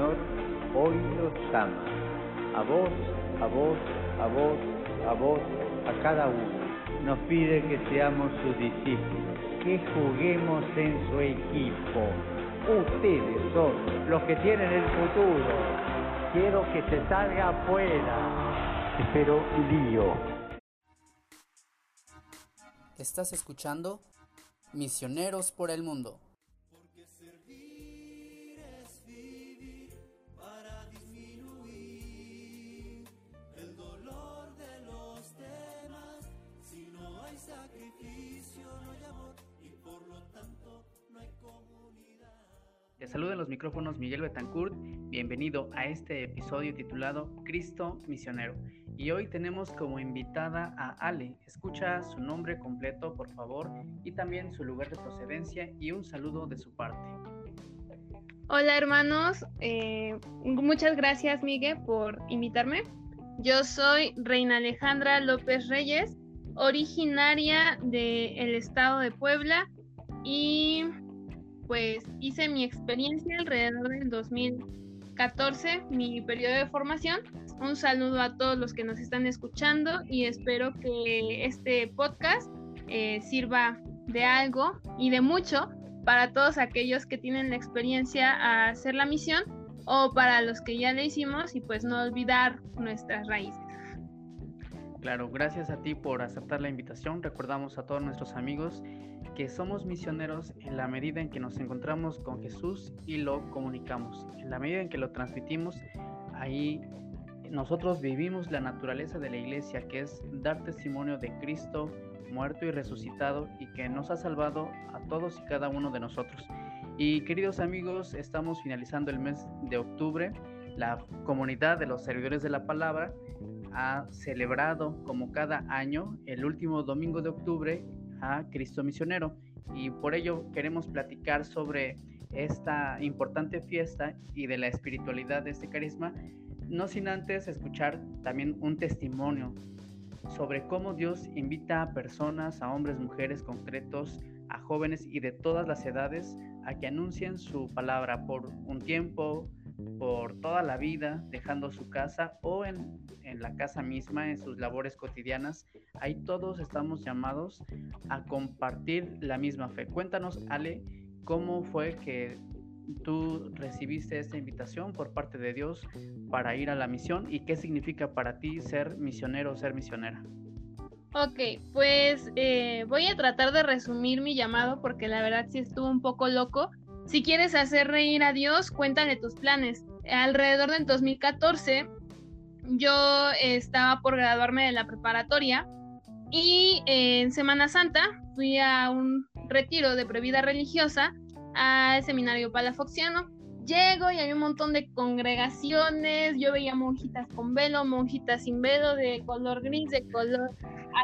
Señor hoy los ama. A vos, a vos, a vos, a vos, a cada uno. Nos pide que seamos sus discípulos, que juguemos en su equipo. Ustedes son los que tienen el futuro. Quiero que se salga afuera. Espero lío. Estás escuchando Misioneros por el Mundo. Te saluda en los micrófonos Miguel Betancourt. Bienvenido a este episodio titulado Cristo Misionero. Y hoy tenemos como invitada a Ale. Escucha su nombre completo, por favor, y también su lugar de procedencia y un saludo de su parte. Hola hermanos, eh, muchas gracias Miguel por invitarme. Yo soy Reina Alejandra López Reyes, originaria del estado de Puebla y pues hice mi experiencia alrededor del 2014, mi periodo de formación. Un saludo a todos los que nos están escuchando y espero que este podcast eh, sirva de algo y de mucho para todos aquellos que tienen la experiencia a hacer la misión o para los que ya la hicimos y pues no olvidar nuestras raíces. Claro, gracias a ti por aceptar la invitación. Recordamos a todos nuestros amigos que somos misioneros en la medida en que nos encontramos con Jesús y lo comunicamos. En la medida en que lo transmitimos, ahí nosotros vivimos la naturaleza de la iglesia, que es dar testimonio de Cristo muerto y resucitado y que nos ha salvado a todos y cada uno de nosotros. Y queridos amigos, estamos finalizando el mes de octubre. La comunidad de los servidores de la palabra ha celebrado como cada año el último domingo de octubre a Cristo Misionero. Y por ello queremos platicar sobre esta importante fiesta y de la espiritualidad de este carisma, no sin antes escuchar también un testimonio sobre cómo Dios invita a personas, a hombres, mujeres concretos, a jóvenes y de todas las edades a que anuncien su palabra por un tiempo, por toda la vida, dejando su casa o en, la casa misma, en sus labores cotidianas. Ahí todos estamos llamados a compartir la misma fe. Cuéntanos, Ale, cómo fue que tú recibiste esta invitación por parte de Dios para ir a la misión y qué significa para ti ser misionero o ser misionera. Ok, pues eh, voy a tratar de resumir mi llamado porque la verdad sí estuvo un poco loco si quieres hacer reír a Dios, cuéntale tus planes. Alrededor del 2014, yo estaba por graduarme de la preparatoria y en Semana Santa fui a un retiro de previda religiosa al seminario palafoxiano. Llego y hay un montón de congregaciones, yo veía monjitas con velo, monjitas sin velo, de color gris, de color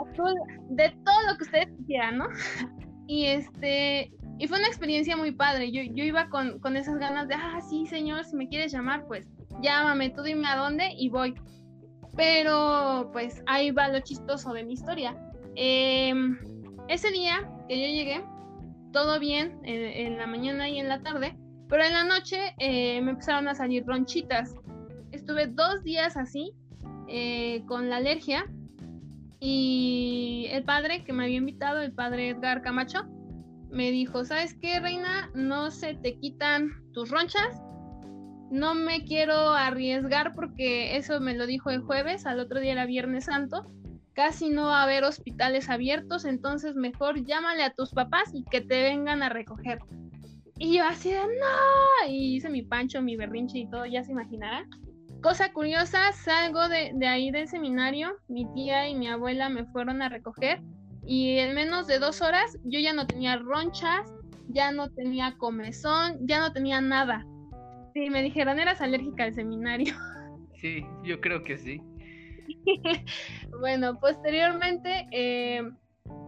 azul, de todo lo que ustedes quieran, ¿no? Y este, y fue una experiencia muy padre. Yo, yo iba con, con, esas ganas de, ah, sí, señor, si me quieres llamar, pues llámame, tú dime a dónde y voy. Pero pues ahí va lo chistoso de mi historia. Em, ese día que yo llegué, todo bien en, la mañana y en la tarde, pero en la noche eh, me empezaron a salir ronchitas. Estuve dos días así, eh, con la alergia, y el padre que me había invitado, el padre Edgar Camacho, me dijo, ¿sabes qué, reina? No se te quitan tus ronchas. No me quiero arriesgar porque eso me lo dijo el jueves, al otro día era Viernes Santo. Casi no va a haber hospitales abiertos, entonces mejor llámale a tus papás y que te vengan a recoger. Y yo así de no, y hice mi pancho, mi berrinche y todo, ya se imaginarán. Cosa curiosa, salgo de, de ahí del seminario, mi tía y mi abuela me fueron a recoger y en menos de dos horas yo ya no tenía ronchas, ya no tenía comezón, ya no tenía nada. Sí, me dijeron, eras alérgica al seminario. Sí, yo creo que sí. bueno, posteriormente eh,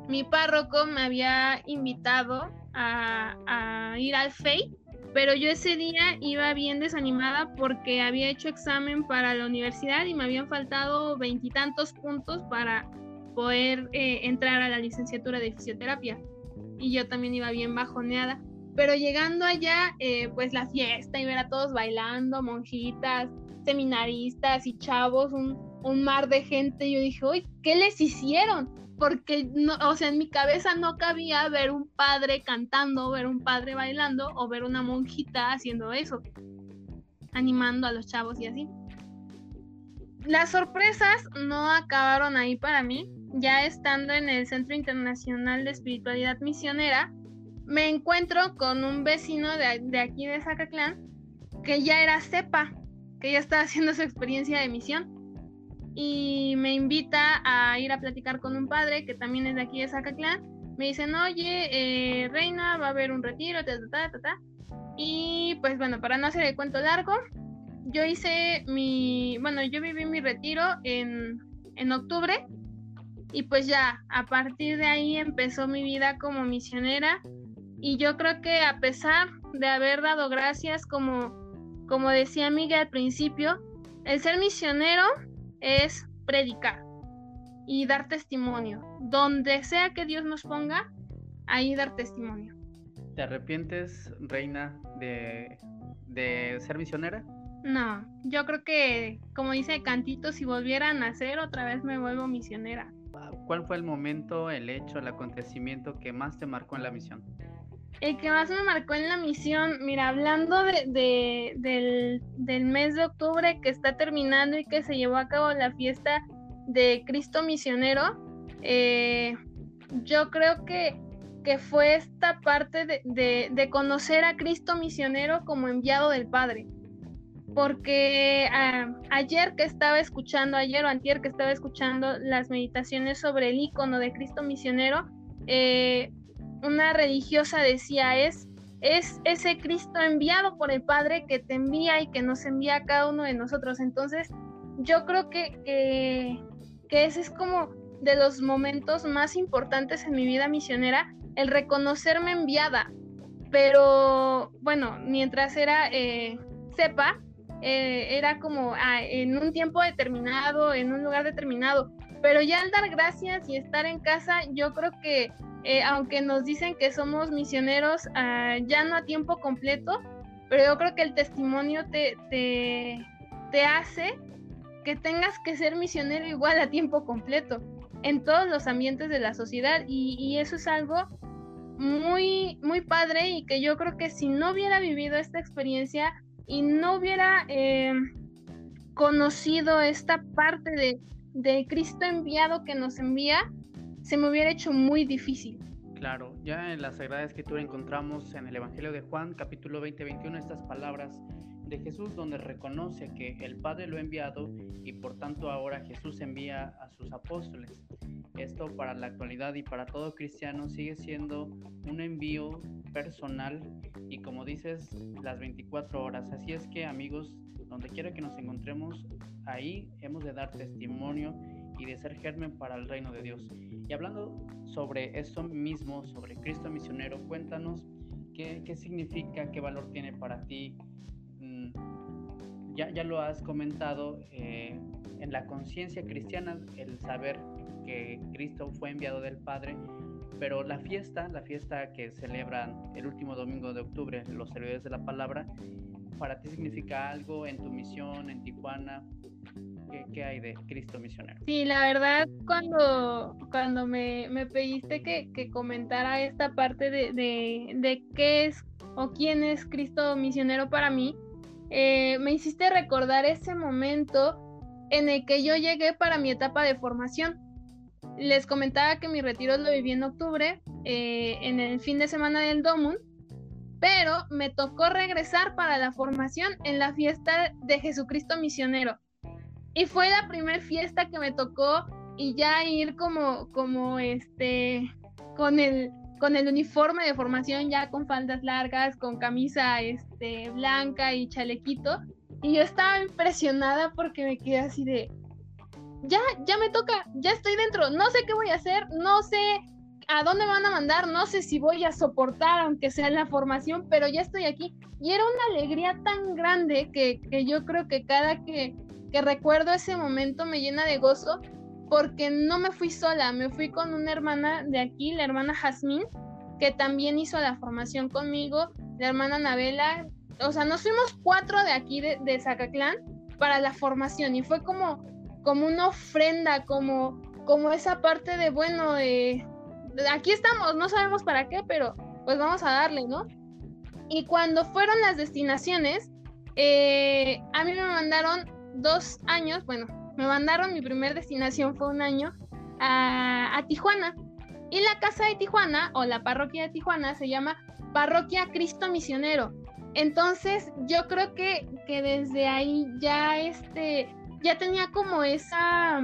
mi párroco me había invitado a, a ir al FEI, pero yo ese día iba bien desanimada porque había hecho examen para la universidad y me habían faltado veintitantos puntos para poder eh, entrar a la licenciatura de fisioterapia. Y yo también iba bien bajoneada. pero llegando allá, eh, pues la fiesta y ver a todos bailando, monjitas, seminaristas y chavos, un, un mar de gente, yo dije, uy, ¿qué les hicieron? Porque, no, o sea, en mi cabeza no cabía ver un padre cantando, ver un padre bailando o ver una monjita haciendo eso, animando a los chavos y así. Las sorpresas no acabaron ahí para mí. Ya estando en el Centro Internacional de Espiritualidad Misionera, me encuentro con un vecino de, de aquí de Zacatlán que ya era cepa, que ya estaba haciendo su experiencia de misión. Y me invita a ir a platicar con un padre que también es de aquí de Zacatlán. Me dicen, oye, eh, Reina, va a haber un retiro, ta, ta, ta, ta. Y pues bueno, para no hacer el cuento largo, yo hice mi, bueno, yo viví mi retiro en, en octubre y pues ya, a partir de ahí empezó mi vida como misionera y yo creo que a pesar de haber dado gracias, como, como decía Miguel al principio, el ser misionero es predicar y dar testimonio. Donde sea que Dios nos ponga, ahí dar testimonio. ¿Te arrepientes, Reina, de, de ser misionera? No, yo creo que, como dice Cantito, si volviera a nacer, otra vez me vuelvo misionera. ¿Cuál fue el momento, el hecho, el acontecimiento que más te marcó en la misión? El que más me marcó en la misión, mira, hablando de, del, del, mes de octubre que está terminando y que se llevó a cabo la fiesta de Cristo Misionero, eh, yo creo que, que, fue esta parte de, de, de, conocer a Cristo Misionero como enviado del Padre. Porque uh, ayer que estaba escuchando, ayer o antier que estaba escuchando las meditaciones sobre el icono de Cristo Misionero, eh, una religiosa decía, es, es ese Cristo enviado por el Padre que te envía y que nos envía a cada uno de nosotros. Entonces, yo creo que, que, que ese es como de los momentos más importantes en mi vida misionera, el reconocerme enviada. Pero bueno, mientras era eh, sepa, eh, era como ah, en un tiempo determinado, en un lugar determinado. Pero ya al dar gracias y estar en casa, yo creo que eh, aunque nos dicen que somos misioneros uh, ya no a tiempo completo, pero yo creo que el testimonio te, te, te hace que tengas que ser misionero igual a tiempo completo en todos los ambientes de la sociedad y, y, eso es algo muy, muy padre y que yo creo que si no hubiera vivido esta experiencia y no hubiera eh, conocido esta parte de, de Cristo enviado que nos envía, se me hubiera hecho muy difícil. Claro, ya en la Sagrada Escritura encontramos en el Evangelio de Juan, capítulo 20-21, estas palabras de Jesús donde reconoce que el Padre lo ha enviado y por tanto ahora Jesús envía a sus apóstoles. Esto para la actualidad y para todo cristiano sigue siendo un envío personal y como dices, las 24 horas. Así es que amigos, donde quiera que nos encontremos, ahí hemos de dar testimonio y de ser germen para el reino de Dios. Y hablando sobre eso mismo, sobre Cristo misionero, cuéntanos qué, qué significa, qué valor tiene para ti. Mm, ya, ya lo has comentado eh, en la conciencia cristiana, el saber que Cristo fue enviado del Padre, pero la fiesta, la fiesta que celebran el último domingo de octubre los servidores de la palabra, para ti significa algo en tu misión en Tijuana, ¿Qué, hay de Cristo misionero? Sí, la verdad, cuando, cuando me, me pediste que, que, comentara esta parte de, de, de, qué es o quién es Cristo misionero para mí, eh, me hiciste recordar ese momento en el que yo llegué para mi etapa de formación. Les comentaba que mi retiro lo viví en octubre, eh, en el fin de semana del Domun, pero me tocó regresar para la formación en la fiesta de Jesucristo misionero. Y fue la primera fiesta que me tocó y ya ir como, como este, con el, con el uniforme de formación ya con faldas largas, con camisa este, blanca y chalequito. Y yo estaba impresionada porque me quedé así de, ya, ya me toca, ya estoy dentro, no sé qué voy a hacer, no sé a dónde van a mandar, no sé si voy a soportar, aunque sea en la formación, pero ya estoy aquí. Y era una alegría tan grande que, que yo creo que cada que, que recuerdo ese momento me llena de gozo porque no me fui sola, me fui con una hermana de aquí, la hermana Jazmín, que también hizo la formación conmigo, la hermana Anabela, o sea, nos fuimos cuatro de aquí de, de Zacatlán para la formación y fue como, como una ofrenda, como, como esa parte de, bueno, de, aquí estamos, no sabemos para qué, pero pues vamos a darle, ¿no? Y cuando fueron las destinaciones, eh, a mí me mandaron dos años, bueno, me mandaron mi primer destinación fue un año a, a Tijuana. Y la casa de Tijuana o la parroquia de Tijuana se llama Parroquia Cristo Misionero. Entonces, yo creo que, que desde ahí ya este ya tenía como esa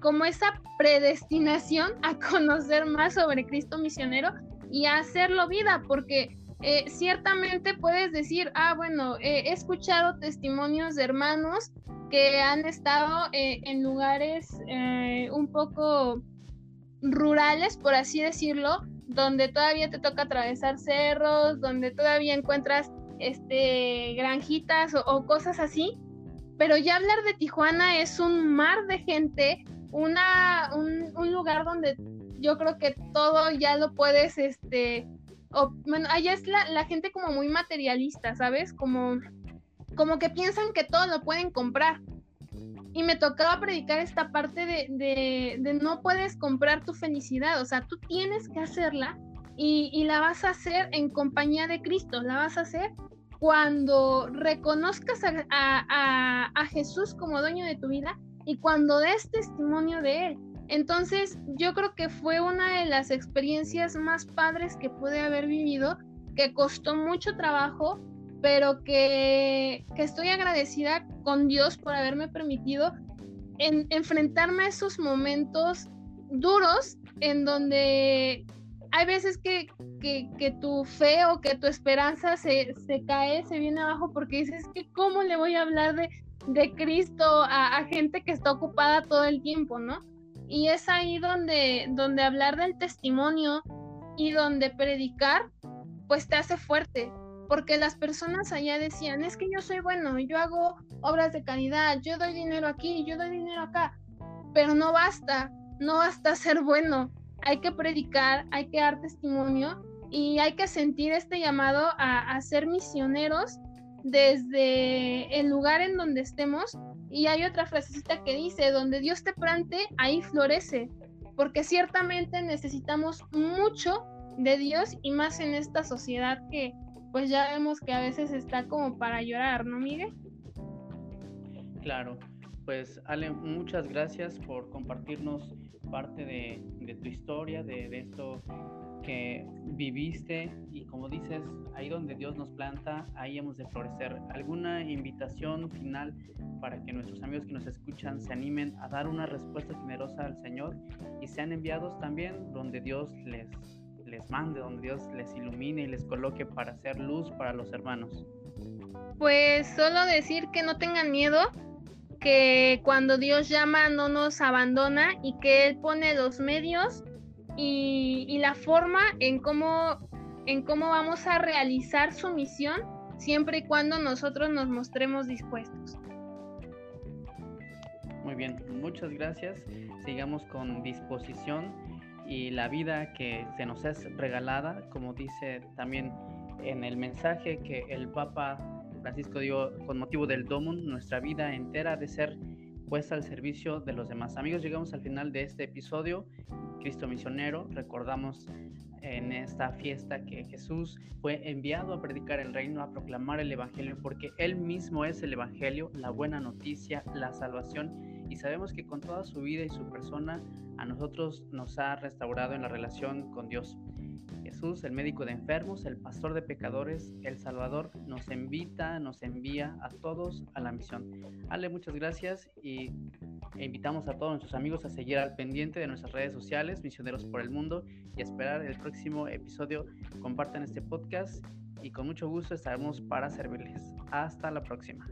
como esa predestinación a conocer más sobre Cristo misionero y a hacerlo vida, porque eh, ciertamente puedes decir, ah, bueno, he escuchado testimonios de hermanos que han estado eh, en lugares eh, un poco rurales, por así decirlo, donde todavía te toca atravesar cerros, donde todavía encuentras este granjitas o, cosas así. Pero ya hablar de Tijuana es un mar de gente, una, un, lugar donde yo creo que todo ya lo puedes, este, bueno, allá es la, la, gente como muy materialista, ¿sabes? Como, como que piensan que todo lo pueden comprar y me tocaba predicar esta parte de, de, no puedes comprar tu felicidad, o sea, tú tienes que hacerla y, y, la vas a hacer en compañía de Cristo, la vas a hacer cuando reconozcas a, Jesús como dueño de tu vida y cuando des testimonio de Él. Entonces, yo creo que fue una de las experiencias más padres que pude haber vivido, que costó mucho trabajo, pero que, estoy agradecida con Dios por haberme permitido en, enfrentarme a esos momentos duros en donde hay veces que, tu fe o que tu esperanza se, cae, se viene abajo porque dices que cómo le voy a hablar de, de Cristo a, a, gente que está ocupada todo el tiempo, ¿no? Y es ahí donde, donde hablar del testimonio y donde predicar, pues te hace fuerte, porque las personas allá decían, es que yo soy bueno, yo hago obras de caridad, yo doy dinero aquí, yo doy dinero acá, pero no basta, no basta ser bueno, hay que predicar, hay que dar testimonio y hay que sentir este llamado a, ser misioneros desde el lugar en donde estemos. Y hay otra frasecita que dice, donde Dios te plante, ahí florece, porque ciertamente necesitamos mucho de Dios y más en esta sociedad que, pues ya vemos que a veces está como para llorar, ¿no, Miguel? Claro, pues Ale, muchas gracias por compartirnos parte de, tu historia, de, esto que viviste y como dices, ahí donde Dios nos planta, ahí hemos de florecer. ¿Alguna invitación final para que nuestros amigos que nos escuchan se animen a dar una respuesta generosa al Señor y sean enviados también donde Dios les les mande, donde Dios les ilumine y les coloque para hacer luz para los hermanos? Pues solo decir que no tengan miedo, que cuando Dios llama no nos abandona y que Él pone los medios y, la forma en cómo, en cómo vamos a realizar su misión siempre y cuando nosotros nos mostremos dispuestos. Muy bien, muchas gracias. Sigamos con disposición y la vida que se nos es regalada, como dice también en el mensaje que el Papa Francisco dio con motivo del Domum, nuestra vida entera de ser puesta al servicio de los demás. Amigos, llegamos al final de este episodio, Cristo Misionero, recordamos en esta fiesta que Jesús fue enviado a predicar el reino, a proclamar el Evangelio, porque Él mismo es el Evangelio, la buena noticia, la salvación y sabemos que con toda su vida y su persona a nosotros nos ha restaurado en la relación con Dios. Jesús, el médico de enfermos, el pastor de pecadores, el Salvador, nos invita, nos envía a todos a la misión. Ale, muchas gracias y invitamos a todos nuestros amigos a seguir al pendiente de nuestras redes sociales, Misioneros por el Mundo, y a esperar el próximo episodio. Compartan este podcast y con mucho gusto estaremos para servirles. Hasta la próxima.